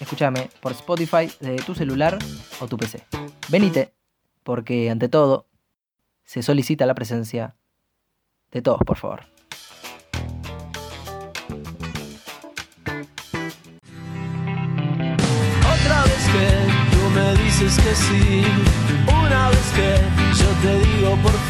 Escúchame por Spotify de tu celular o tu PC. Venite, porque ante todo se solicita la presencia de todos, por favor. Otra vez que tú me dices que sí, una vez que yo te digo por fin,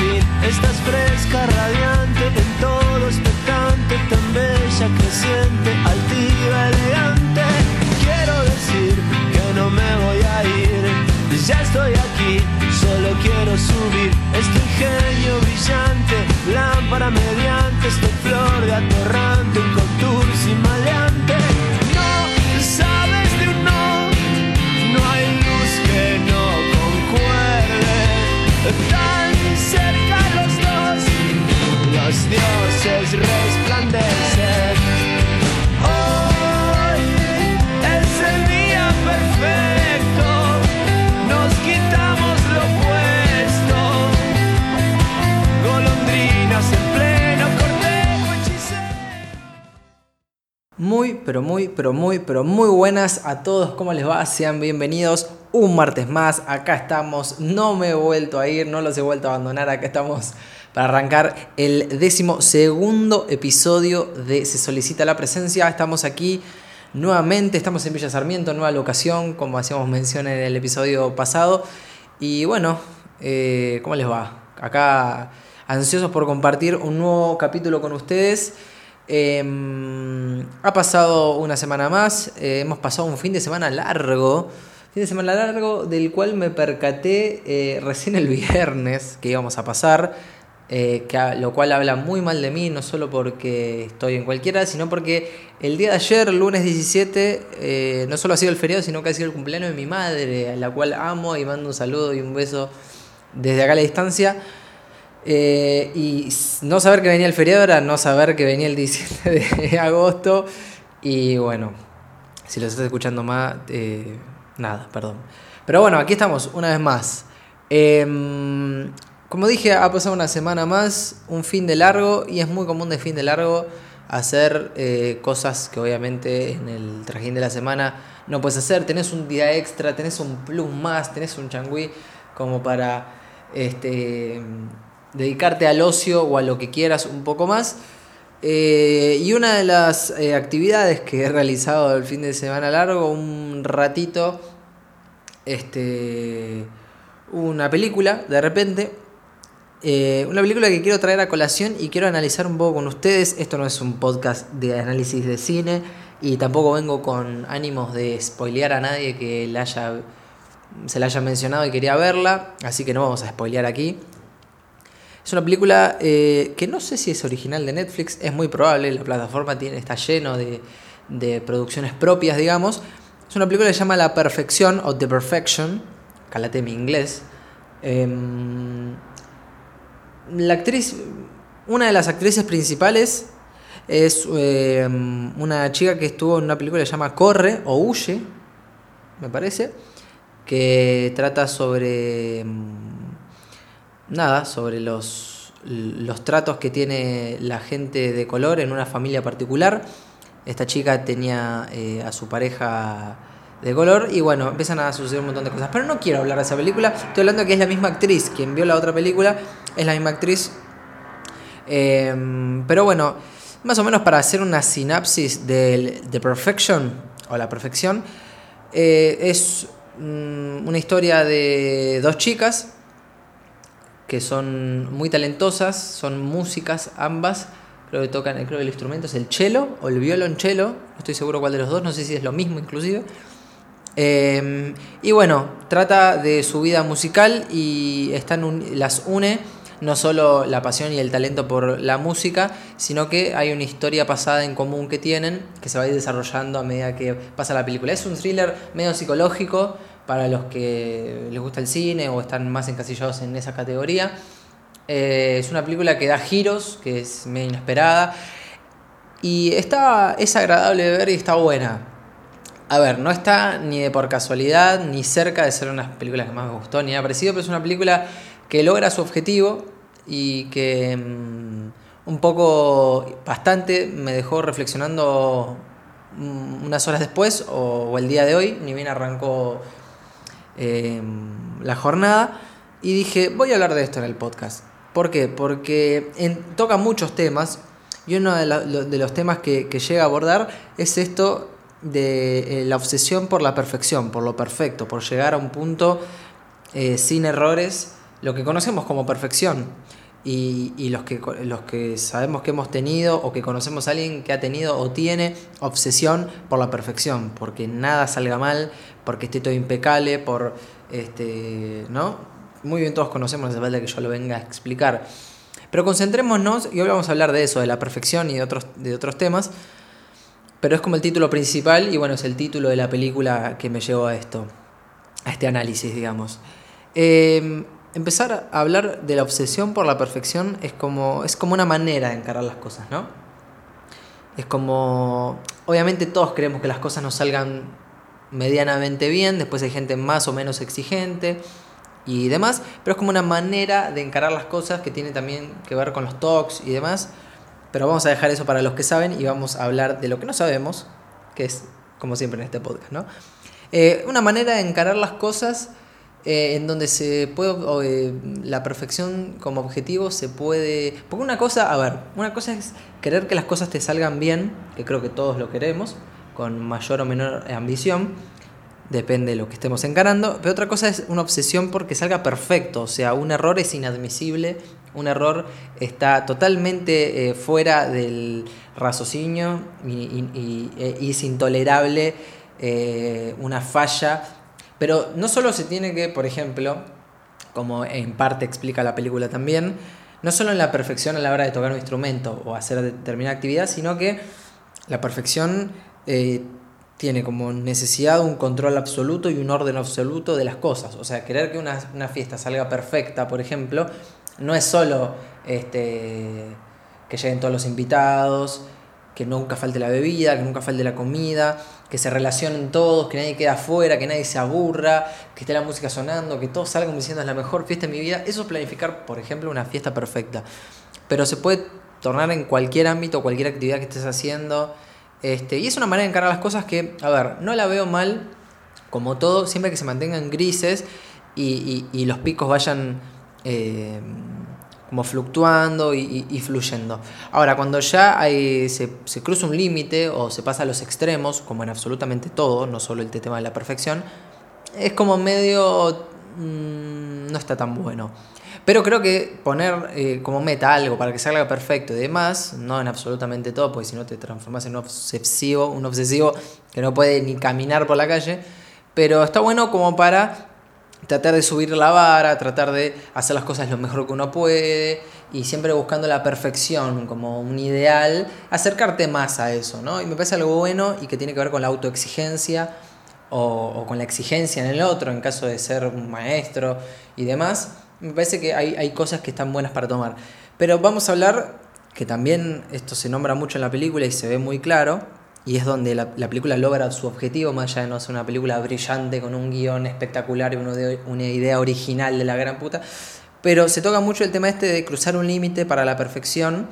Muy, pero muy, pero muy, pero muy buenas a todos. ¿Cómo les va? Sean bienvenidos un martes más. Acá estamos. No me he vuelto a ir, no los he vuelto a abandonar. Acá estamos para arrancar el décimo segundo episodio de Se solicita la presencia. Estamos aquí nuevamente. Estamos en Villa Sarmiento, nueva locación, como hacíamos mención en el episodio pasado. Y bueno, eh, ¿cómo les va? Acá ansiosos por compartir un nuevo capítulo con ustedes. Eh, ha pasado una semana más, eh, hemos pasado un fin de semana largo, fin de semana largo del cual me percaté eh, recién el viernes que íbamos a pasar, eh, lo cual habla muy mal de mí, no solo porque estoy en cualquiera, sino porque el día de ayer, lunes 17, eh, no solo ha sido el feriado, sino que ha sido el cumpleaños de mi madre, a la cual amo y mando un saludo y un beso desde acá a la distancia. Eh, y no saber que venía el feriado era no saber que venía el 17 de agosto. Y bueno, si los estás escuchando más, eh, nada, perdón. Pero bueno, aquí estamos una vez más. Em, como dije, ha pasado una semana más, un fin de largo, y es muy común de fin de largo hacer eh, cosas que obviamente en el trajín de la semana no puedes hacer. Tenés un día extra, tenés un plus más, tenés un changüí como para este, dedicarte al ocio o a lo que quieras un poco más. Eh, y una de las eh, actividades que he realizado el fin de semana largo, un ratito, este, una película de repente. eh, una película que quiero traer a colación y quiero analizar un poco con ustedes. Esto no es un podcast de análisis de cine y tampoco vengo con ánimos de spoilear a nadie que la haya, se la haya mencionado y quería verla, así que no vamos a spoilear aquí. Es una película eh, que no sé si es original de Netflix, es muy probable, la plataforma tiene, está lleno de, de producciones propias, digamos. Es una película que se llama La Perfección o The Perfection, calate mi inglés. Em, la actriz, una de las actrices principales es em, una chica que estuvo en una película que se llama Corre o Huye, me parece, que trata sobre... em, nada, sobre los, los tratos que tiene la gente de color en una familia particular. Esta chica tenía eh, a su pareja de color y bueno, empiezan a suceder un montón de cosas. Pero no quiero hablar de esa película, estoy hablando que es la misma actriz, quien vio la otra película es la misma actriz. Eh, pero bueno, más o menos para hacer una sinapsis de The Perfection o la perfección, eh, es mm, una historia de dos chicas que son muy talentosas, son músicas ambas, creo que tocan, creo que el instrumento es el cello o el violonchelo, no estoy seguro cuál de los dos, no sé si es lo mismo inclusive. Eh, y bueno, trata de su vida musical y están un- las une no solo la pasión y el talento por la música, sino que hay una historia pasada en común que tienen que se va a ir desarrollando a medida que pasa la película. Es un thriller medio psicológico, para los que les gusta el cine o están más encasillados en esa categoría. Eh, es una película que da giros, que es medio inesperada. Y está, es agradable de ver y está buena. A ver, no está ni de por casualidad, ni cerca de ser una de las películas que más me gustó, ni nada parecido, pero es una película que logra su objetivo y que mm, un poco, bastante, me dejó reflexionando mm, unas horas después o, el día de hoy, ni bien arrancó em, la jornada, y dije, voy a hablar de esto en el podcast. ¿Por qué? Porque toca muchos temas y uno de, los temas que, llega a abordar es esto de eh, la obsesión por la perfección, por lo perfecto, por llegar a un punto eh, sin errores, lo que conocemos como perfección. Y, los, que, los que sabemos que hemos tenido o que conocemos a alguien que ha tenido o tiene obsesión por la perfección, porque nada salga mal, porque esté todo impecable, por este, ¿no? Muy bien todos conocemos, no hace que yo lo venga a explicar. Pero concentrémonos, y hoy vamos a hablar de eso, de la perfección y de otros, de otros temas, pero es como el título principal y bueno, es el título de la película que me llevó a esto, a este análisis, digamos. Em, empezar a hablar de la obsesión por la perfección es como, es como una manera de encarar las cosas, ¿no? Es como, obviamente todos queremos que las cosas nos salgan medianamente bien, después hay gente más o menos exigente, y demás, pero es como una manera de encarar las cosas que tiene también que ver con los talks y demás. Pero vamos a dejar eso para los que saben y vamos a hablar de lo que no sabemos, que es como siempre en este podcast, ¿no? Eh, una manera de encarar las cosas eh, en donde se puede, eh, la perfección como objetivo se puede... Porque una cosa, a ver, una cosa es querer que las cosas te salgan bien, que creo que todos lo queremos, con mayor o menor ambición, depende de lo que estemos encarando, pero otra cosa es una obsesión porque salga perfecto, o sea, un error es inadmisible, un error está totalmente eh, fuera del raciocinio y, e, es intolerable eh, una falla, pero no solo se tiene que, por ejemplo, como en parte explica la película también, no solo en la perfección a la hora de tocar un instrumento o hacer determinada actividad, sino que la perfección eh, tiene como necesidad un control absoluto y un orden absoluto de las cosas. O sea, querer que una, fiesta salga perfecta, por ejemplo, no es solo este, que lleguen todos los invitados, que nunca falte la bebida, que nunca falte la comida, que se relacionen todos, que nadie quede afuera, que nadie se aburra, que esté la música sonando, que todos salgan diciendo es la mejor fiesta de mi vida. Eso es planificar, por ejemplo, una fiesta perfecta. Pero se puede tornar en cualquier ámbito, cualquier actividad que estés haciendo. Este, y es una manera de encarar las cosas que, a ver, no la veo mal, como todo, siempre que se mantengan grises y, los picos vayan eh, como fluctuando y, fluyendo. Ahora, cuando ya se, cruza un límite o se pasa a los extremos, como en absolutamente todo, no solo el tema de la perfección, es como medio... Mm, no está tan bueno. Pero creo que poner eh, como meta algo para que salga perfecto y demás, no en absolutamente todo, porque si no te transformas en un obsesivo, un obsesivo que no puede ni caminar por la calle. Pero está bueno como para tratar de subir la vara, tratar de hacer las cosas lo mejor que uno puede y siempre buscando la perfección como un ideal, acercarte más a eso, ¿no? Y me parece algo bueno y que tiene que ver con la autoexigencia o, con la exigencia en el otro, en caso de ser un maestro y demás me parece que hay, cosas que están buenas para tomar. Pero vamos a hablar, que también esto se nombra mucho en la película y se ve muy claro, y es donde la, película logra su objetivo, más allá de no ser una película brillante con un guion espectacular y una idea original de la gran puta, pero se toca mucho el tema este de cruzar un límite para la perfección.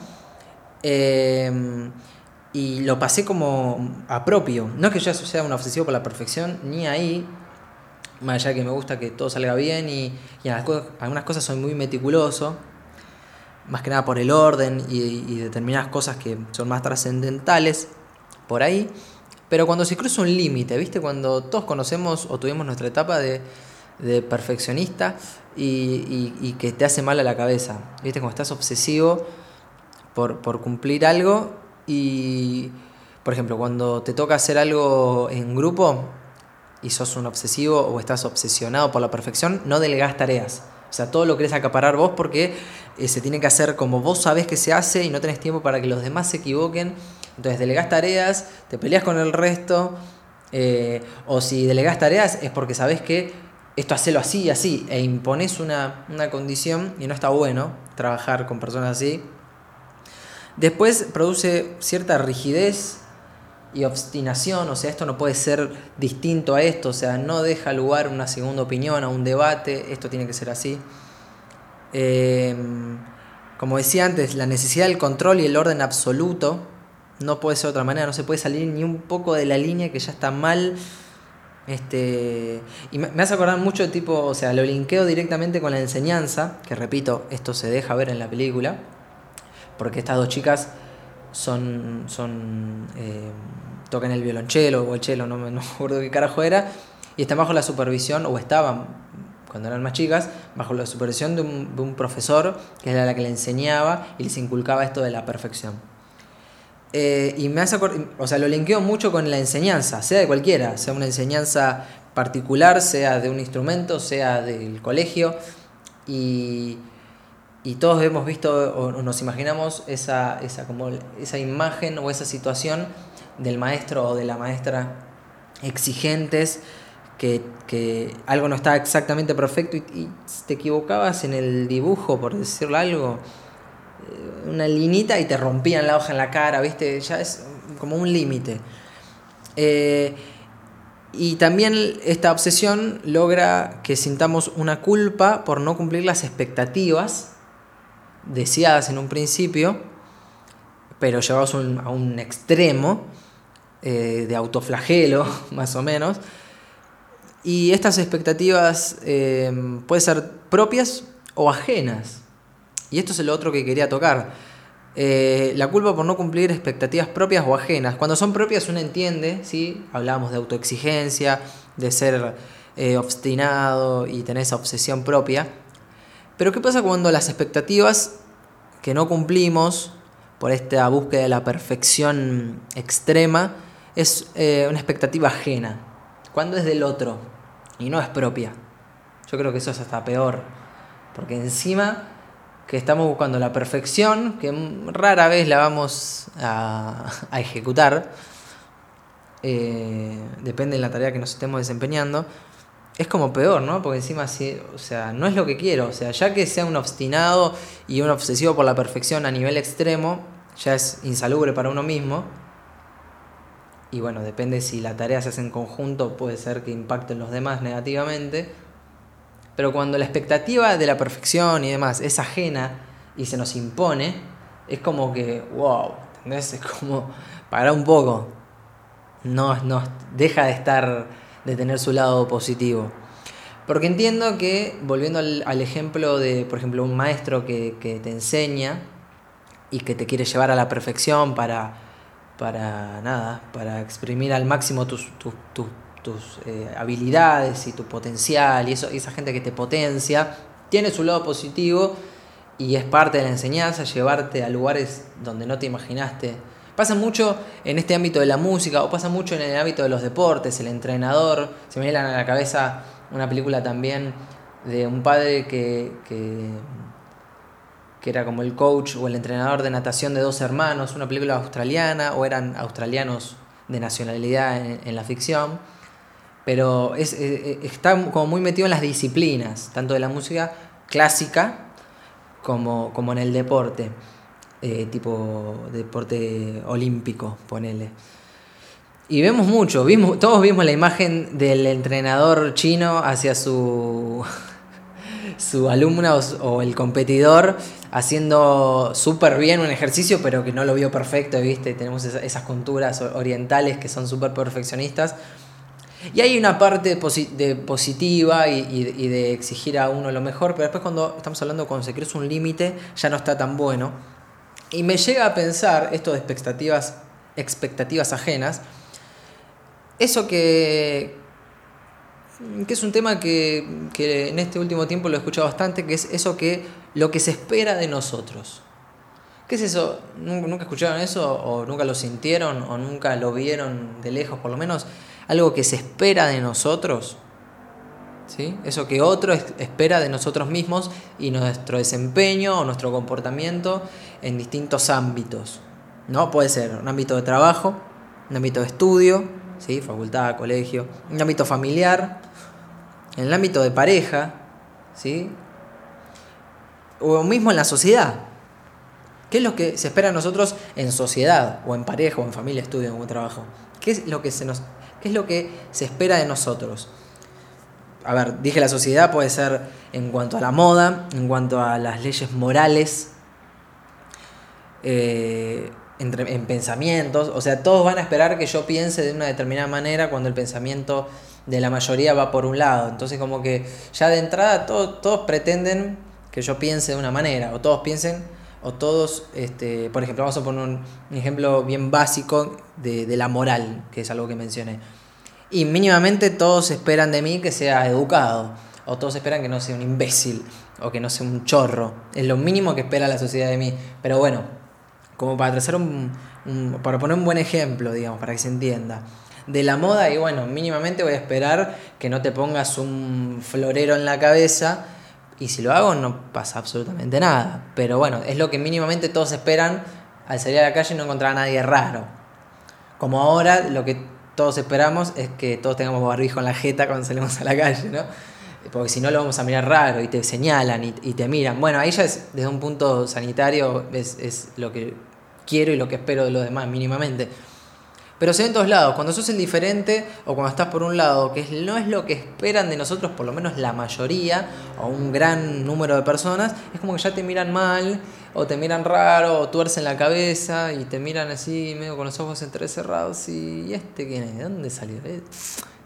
Eh, y lo pasé como a propio. No es que yo sea un obsesivo por la perfección, ni ahí, más allá que me gusta que todo salga bien y, y algunas cosas soy muy meticuloso, más que nada por el orden y, determinadas cosas que son más trascendentales por ahí. Pero cuando se cruza un límite, ¿viste? Cuando todos conocemos o tuvimos nuestra etapa de, perfeccionista y, que te hace mal a la cabeza, ¿viste? Cuando estás obsesivo por, por cumplir algo y, por ejemplo, cuando te toca hacer algo en grupo, y sos un obsesivo o estás obsesionado por la perfección, no delegás tareas. O sea, todo lo querés acaparar vos porque eh, se tiene que hacer como vos sabés que se hace y no tenés tiempo para que los demás se equivoquen. Entonces delegás tareas, te peleas con el resto Eh, o si delegás tareas es porque sabés que esto hacelo así y así, e impones una, una condición y no está bueno trabajar con personas así. Después produce cierta rigidez y obstinación, o sea, esto no puede ser distinto a esto, o sea, no deja lugar a una segunda opinión, a un debate, esto tiene que ser así. Em, como decía antes, la necesidad del control y el orden absoluto no puede ser de otra manera, no se puede salir ni un poco de la línea que ya está mal. Este, y me, hace acordar mucho de tipo, o sea, lo linkeo directamente con la enseñanza, que repito, esto se deja ver en la película, porque estas dos chicas son, son eh, tocan el violonchelo o el chelo, no, me acuerdo qué carajo era, y están bajo la supervisión, o estaban cuando eran más chicas, bajo la supervisión de un, profesor que era la que le enseñaba y les inculcaba esto de la perfección. Eh, y me hace o sea, lo linkeo mucho con la enseñanza, sea de cualquiera, sea una enseñanza particular, sea de un instrumento, sea del colegio, y, y todos hemos visto o nos imaginamos esa, esa, como esa imagen o esa situación del maestro o de la maestra exigentes, que, que algo no está exactamente perfecto y, te equivocabas en el dibujo, por decirlo algo, una linita y te rompían la hoja en la cara, ¿viste? Ya es como un límite. Eh, y también esta obsesión logra que sintamos una culpa por no cumplir las expectativas deseadas en un principio, pero llevados a un extremo eh, de autoflagelo, más o menos. Y estas expectativas eh, pueden ser propias o ajenas. Y esto es lo otro que quería tocar. Eh, la culpa por no cumplir expectativas propias o ajenas. Cuando son propias uno entiende, ¿sí? Hablamos de autoexigencia, de ser obstinado y tener esa obsesión propia. Pero ¿qué pasa cuando las expectativas que no cumplimos por esta búsqueda de la perfección extrema es eh, una expectativa ajena? Cuando es del otro y no es propia. Yo creo que eso es hasta peor. Porque encima que estamos buscando la perfección, que rara vez la vamos a, ejecutar, eh, depende de la tarea que nos estemos desempeñando, es como peor, ¿no? Porque encima, sí, o sea, no es lo que quiero. O sea, ya que sea un obstinado y un obsesivo por la perfección a nivel extremo, ya es insalubre para uno mismo. Y bueno, depende si la tarea se hace en conjunto, puede ser que impacten los demás negativamente. Pero cuando la expectativa de la perfección y demás es ajena y se nos impone, es como que, wow, ¿entendés? Es como, para un poco. No, no, deja de estar de tener su lado positivo. Porque entiendo que, volviendo al, ejemplo de, por ejemplo, un maestro que, te enseña y que te quiere llevar a la perfección para, para nada, para exprimir al máximo tus, tus, eh, habilidades y tu potencial y, eso, esa gente que te potencia, tiene su lado positivo y es parte de la enseñanza, llevarte a lugares donde no te imaginaste Pasa mucho en este ámbito de la música o pasa mucho en el ámbito de los deportes, el entrenador. Se me viene a la cabeza una película también de un padre que, que, era como el coach o el entrenador de natación de dos hermanos, una película australiana o eran australianos de nacionalidad en, la ficción. Pero es, está como muy metido en las disciplinas, tanto de la música clásica como, como en el deporte. Eh, tipo deporte olímpico, ponele. Y vemos mucho, vimos, todos vimos la imagen del entrenador chino hacia su, su alumno o, el competidor haciendo súper bien un ejercicio, pero que no lo vio perfecto, ¿viste? Tenemos esas, culturas orientales que son súper perfeccionistas. Y hay una parte de positiva y, de exigir a uno lo mejor, pero después cuando estamos hablando se cruza un límite ya no está tan bueno. Y me llega a pensar esto de expectativas, expectativas ajenas, eso que, que es un tema que, en este último tiempo lo he escuchado bastante, que es eso que lo que se espera de nosotros. ¿Qué es eso? ¿Nunca escucharon eso? ¿O nunca lo sintieron? ¿O nunca lo vieron de lejos por lo menos? Algo que se espera de nosotros. ¿sí? Eso que otro espera de nosotros mismos y nuestro desempeño o nuestro comportamiento en distintos ámbitos. ¿no? Puede ser un ámbito de trabajo, un ámbito de estudio, ¿sí? facultad, colegio, en el ámbito familiar, en el ámbito de pareja, ¿sí? o mismo en la sociedad. ¿Qué es lo que se espera de nosotros en sociedad, o en pareja, o en familia, estudio, o trabajo? ¿Qué es lo que se nos, qué es lo que se espera de nosotros? A ver, dije la sociedad puede ser en cuanto a la moda, en cuanto a las leyes morales, eh, en pensamientos, o sea, todos van a esperar que yo piense de una determinada manera cuando el pensamiento de la mayoría va por un lado. Entonces como que ya de entrada todos pretenden que yo piense de una manera, o todos piensen, o todos, este, por ejemplo, vamos a poner un, ejemplo bien básico de, de la moral, que es algo que mencioné. Y mínimamente todos esperan de mí que sea educado, o todos esperan que no sea un imbécil, o que no sea un chorro. Es lo mínimo que espera la sociedad de mí. Pero bueno, como para trazar un, para poner un buen ejemplo, digamos, para que se entienda. De la moda, y bueno, mínimamente voy a esperar que no te pongas un florero en la cabeza. Y si lo hago, no pasa absolutamente nada. Pero bueno, es lo que mínimamente todos esperan al salir a la calle y no encontrar a nadie raro. Como ahora, lo que todos esperamos es que todos tengamos barbijo en la jeta cuando salimos a la calle, ¿no? Porque si no lo vamos a mirar raro y te señalan y, y te miran. Bueno, ahí ya es desde un punto sanitario, es, es lo que quiero y lo que espero de los demás mínimamente. Pero se ve en todos lados. Cuando sos el diferente o cuando estás por un lado, que no es lo que esperan de nosotros, por lo menos la mayoría o un gran número de personas, es como que ya te miran mal o te miran raro o tuercen la cabeza y te miran así, medio con los ojos entrecerrados. Y, ¿y este quién es? ¿De dónde salió? ¿Eh?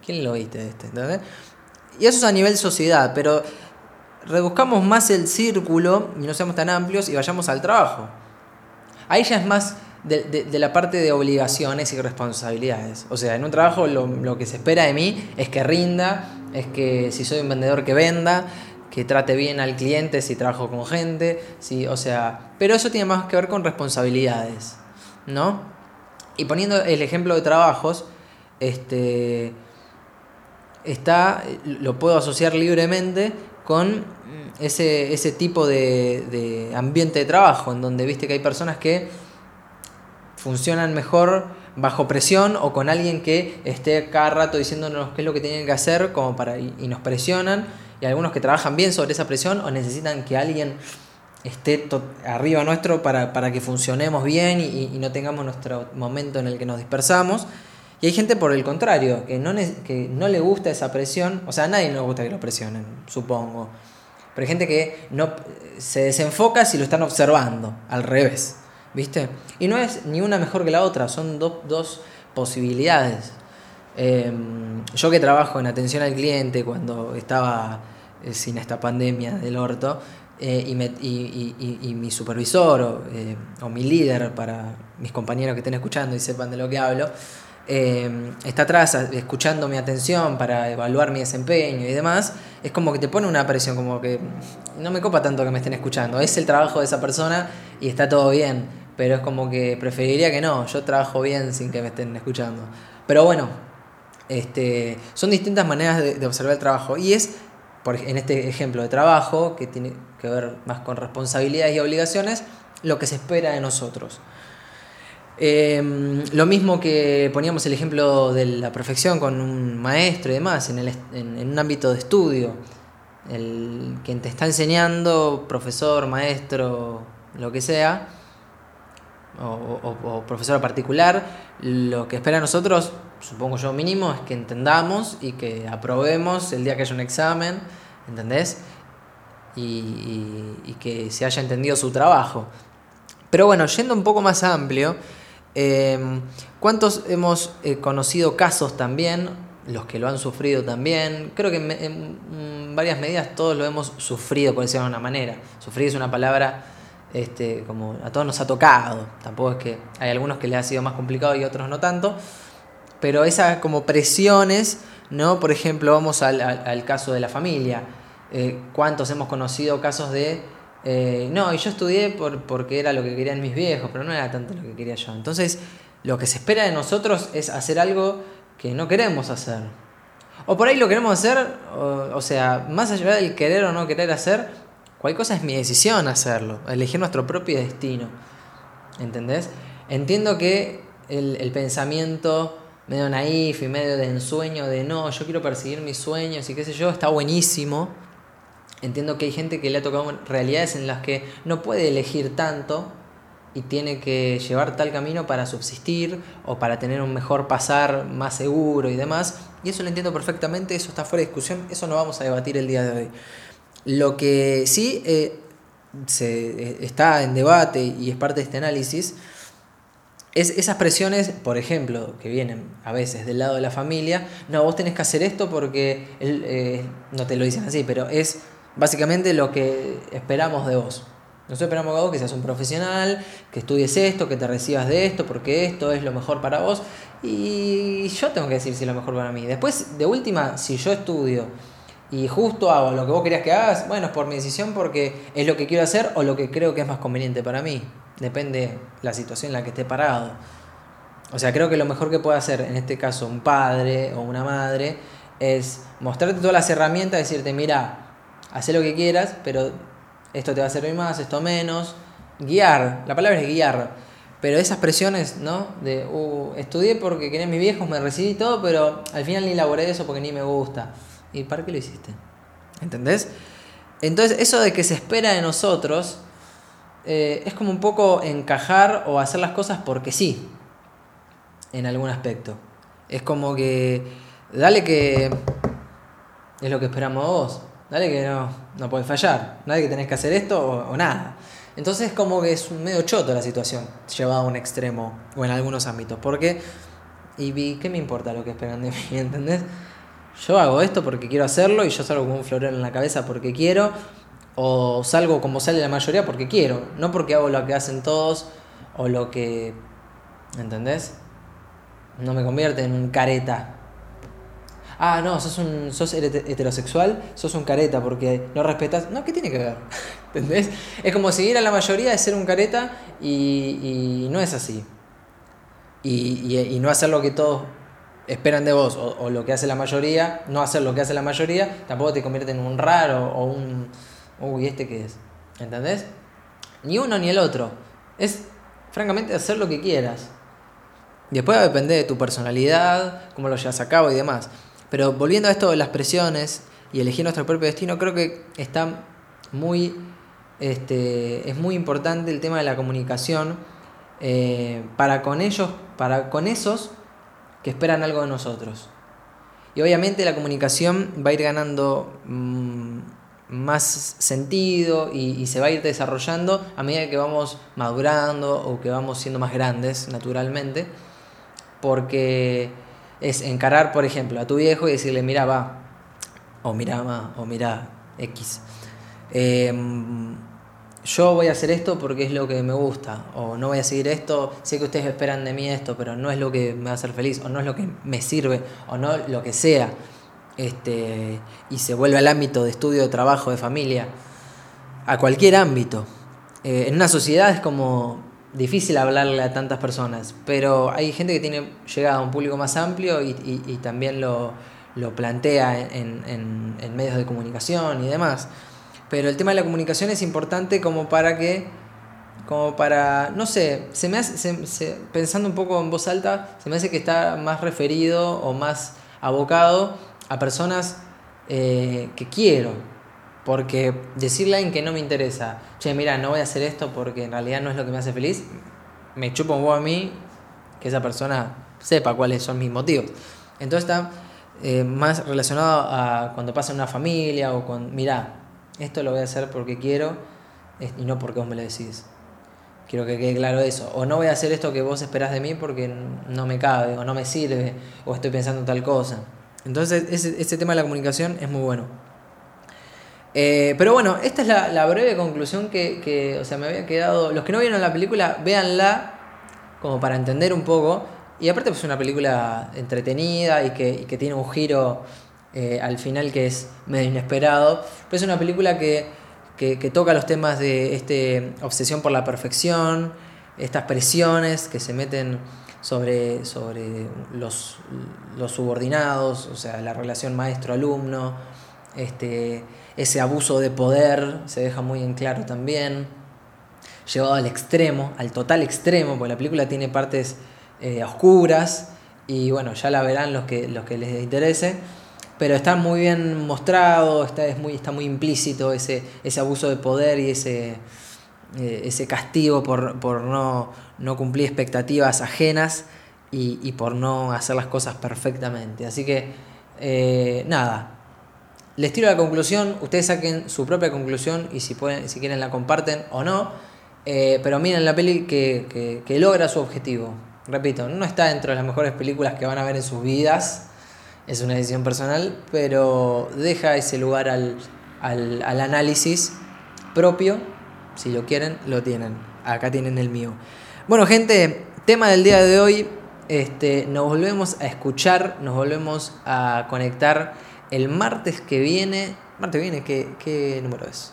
¿Quién lo viste de este? Y eso es a nivel sociedad, pero reduzcamos más el círculo y no seamos tan amplios y vayamos al trabajo. Ahí ya es más de, la parte de obligaciones y responsabilidades. O sea, en un trabajo lo, que se espera de mí es que rinda, es que si soy un vendedor que venda, que trate bien al cliente si trabajo con gente, ¿sí? o sea, pero eso tiene más que ver con responsabilidades, ¿no? Y poniendo el ejemplo de trabajos, este, está, lo puedo asociar libremente con ese, ese tipo de, ambiente de trabajo, en donde viste que hay personas que funcionan mejor bajo presión o con alguien que esté cada rato diciéndonos qué es lo que tienen que hacer como para, y, nos presionan, y algunos que trabajan bien sobre esa presión o necesitan que alguien esté arriba nuestro para, que funcionemos bien y, y, no tengamos nuestro momento en el que nos dispersamos. Y hay gente por el contrario, que no, que no le gusta esa presión, o sea, a nadie le gusta que lo presionen, supongo. Pero hay gente que no se desenfoca si lo están observando, al revés, ¿viste? Y no es ni una mejor que la otra, son dos posibilidades. Em, yo que trabajo en atención al cliente cuando estaba eh, sin esta pandemia del orto, eh, y, mi supervisor eh, o mi líder, para mis compañeros que estén escuchando y sepan de lo que hablo, Em, está atrás escuchando mi atención para evaluar mi desempeño y demás, es como que te pone una presión, como que no me copa tanto que me estén escuchando. Es el trabajo de esa persona y está todo bien, pero es como que preferiría que no, yo trabajo bien sin que me estén escuchando. Pero bueno, este, son distintas maneras de, observar el trabajo y es, por, en este ejemplo de trabajo, que tiene que ver más con responsabilidades y obligaciones, lo que se espera de nosotros. Em, lo mismo que poníamos el ejemplo de la perfección con un maestro y demás, en, el, en, un ámbito de estudio. El, quien te está enseñando, profesor, maestro, lo que sea, o, profesor particular, lo que espera a nosotros, supongo yo mínimo, es que entendamos y que aprobemos el día que haya un examen, ¿entendés? y que se haya entendido su trabajo. Pero bueno, yendo un poco más amplio, Em, ¿Cuántos hemos eh, conocido casos también? Los que lo han sufrido también. Creo que en, varias medidas todos lo hemos sufrido, por decirlo de una manera. Sufrir es una palabra este, como a todos nos ha tocado. Tampoco es que hay algunos que les ha sido más complicado y otros no tanto. Pero esas como presiones, ¿no? Por ejemplo, vamos al, caso de la familia. Eh, ¿Cuántos hemos conocido casos de eh, no, y yo estudié por, porque era lo que querían mis viejos, pero no era tanto lo que quería yo. Entonces, lo que se espera de nosotros es hacer algo que no queremos hacer. O por ahí lo queremos hacer, o, sea, más allá del querer o no querer hacer, cualquier cosa es mi decisión hacerlo, elegir nuestro propio destino. ¿Entendés? Entiendo que el, el pensamiento medio naif y medio de ensueño de no, yo quiero perseguir mis sueños y qué sé yo, está buenísimo. Entiendo que hay gente que le ha tocado realidades en las que no puede elegir tanto y tiene que llevar tal camino para subsistir o para tener un mejor pasar más seguro y demás. Y eso lo entiendo perfectamente, eso está fuera de discusión, eso no vamos a debatir el día de hoy. Lo que sí eh, se, eh, está en debate y es parte de este análisis es esas presiones, por ejemplo, que vienen a veces del lado de la familia, no, vos tenés que hacer esto porque, eh, no te lo dicen así, pero es básicamente lo que esperamos de vos. Nosotros esperamos de vos que seas un profesional, que estudies esto, que te recibas de esto, porque esto es lo mejor para vos. Y yo tengo que decir si es lo mejor para mí. Después, de última, si yo estudio y justo hago lo que vos querías que hagas, bueno, es por mi decisión porque es lo que quiero hacer o lo que creo que es más conveniente para mí. Depende la situación en la que esté parado. O sea, creo que lo mejor que puede hacer en este caso un padre o una madre es mostrarte todas las herramientas, decirte, mira, haz lo que quieras, pero esto te va a servir más, esto menos. Guiar, la palabra es guiar. Pero esas presiones, ¿no? De, uh, estudié porque quería mis viejos, me recibí todo, pero al final ni elaboré eso porque ni me gusta. ¿Y para qué lo hiciste? ¿Entendés? Entonces, eso de que se espera de nosotros eh, es como un poco encajar o hacer las cosas porque sí, en algún aspecto. Es como que, dale que es lo que esperamos vos. Dale que no, no puedes fallar. Nadie que tenés que hacer esto o, nada. Entonces como que es medio choto la situación, llevada a un extremo o en algunos ámbitos. Porque, y ¿qué me importa lo que esperan de mí? ¿Entendés? Yo hago esto porque quiero hacerlo y yo salgo con un florero en la cabeza porque quiero. O salgo como sale la mayoría porque quiero. No porque hago lo que hacen todos o lo que... ¿Entendés? No me convierte en un careta ah, no, sos, un, sos heterosexual, sos un careta porque no respetas. No, ¿qué tiene que ver? ¿Entendés? Es como seguir a la mayoría de ser un careta y, no es así. Y, no hacer lo que todos esperan de vos o, lo que hace la mayoría, no hacer lo que hace la mayoría, tampoco te convierte en un raro o un... Uy, ¿este qué es? ¿Entendés? Ni uno ni el otro. Es, francamente, hacer lo que quieras. Después va a depender de tu personalidad, cómo lo llevas a cabo y demás. Pero volviendo a esto de las presiones y elegir nuestro propio destino, creo que está muy, este, es muy importante el tema de la comunicación eh, para con ellos, para con esos que esperan algo de nosotros. Y obviamente la comunicación va a ir ganando mm, más sentido y, se va a ir desarrollando a medida que vamos madurando o que vamos siendo más grandes, naturalmente, porque es encarar, por ejemplo, a tu viejo y decirle, mira, va, o mira, ma, o mira, X. yo voy a hacer esto porque es lo que me gusta, o no voy a seguir esto, sé que ustedes esperan de mí esto, pero no es lo que me va a hacer feliz, o no es lo que me sirve, o no lo que sea. Este, y se vuelve al ámbito de estudio, de trabajo, de familia, a cualquier ámbito. Eh, en una sociedad es como difícil hablarle a tantas personas, pero hay gente que tiene llegada a un público más amplio y, también lo, plantea en, medios de comunicación y demás. Pero el tema de la comunicación es importante como para que, como para, no sé, se me hace, pensando un poco en voz alta, se me hace que está más referido o más abocado a personas eh, que quiero, porque decirle a alguien que no me interesa, che, mira, no voy a hacer esto porque en realidad no es lo que me hace feliz, me chupa un poco a mí que esa persona sepa cuáles son mis motivos. Entonces está eh, más relacionado a cuando pasa en una familia o con, mira, esto lo voy a hacer porque quiero y no porque vos me lo decís. Quiero que quede claro eso. O no voy a hacer esto que vos esperás de mí porque no me cabe o no me sirve o estoy pensando tal cosa. Entonces ese, ese tema de la comunicación es muy bueno. Eh, pero bueno, esta es la, breve conclusión que, o sea, me había quedado. Los que no vieron la película, véanla como para entender un poco. Y aparte, pues es una película entretenida y que, tiene un giro eh, al final que es medio inesperado. Pero es una película que, toca los temas de este obsesión por la perfección, estas presiones que se meten sobre, sobre los, los subordinados, o sea, la relación maestro-alumno. Este, ese abuso de poder se deja muy en claro también, llevado al extremo, al total extremo, porque la película tiene partes eh, oscuras y bueno, ya la verán los que, los que les interese. Pero está muy bien mostrado, está, es muy, está muy implícito ese, ese abuso de poder y ese, eh, ese castigo por, por no, no, cumplir expectativas ajenas y, y, por no hacer las cosas perfectamente. Así que, eh, nada, les tiro la conclusión, ustedes saquen su propia conclusión y si, pueden, si quieren la comparten o no, eh, pero miren la peli que, que, que logra su objetivo. Repito, no está dentro de las mejores películas que van a ver en sus vidas, es una decisión personal, pero deja ese lugar al, al, al, análisis propio. Si lo quieren, lo tienen. Acá tienen el mío. Bueno, gente, tema del día de hoy. Este, nos volvemos a escuchar, nos volvemos a conectar el martes que viene. Martes que viene, ¿qué, qué número es?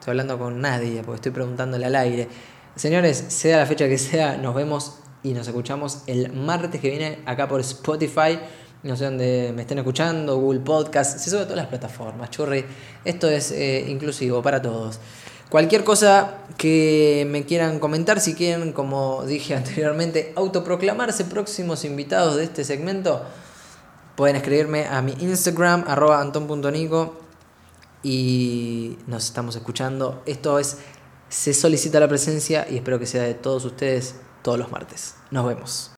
Estoy hablando con nadie porque estoy preguntándole al aire. Señores, sea la fecha que sea, nos vemos y nos escuchamos el martes que viene acá por Spotify. No sé dónde me estén escuchando, Google Podcast, se sube a todas las plataformas, churri. Esto es eh, inclusivo para todos. Cualquier cosa que me quieran comentar, si quieren, como dije anteriormente, autoproclamarse próximos invitados de este segmento, pueden escribirme a mi Instagram, arroba anton.nico, y nos estamos escuchando. Esto es Se solicita la presencia y espero que sea de todos ustedes todos los martes. Nos vemos.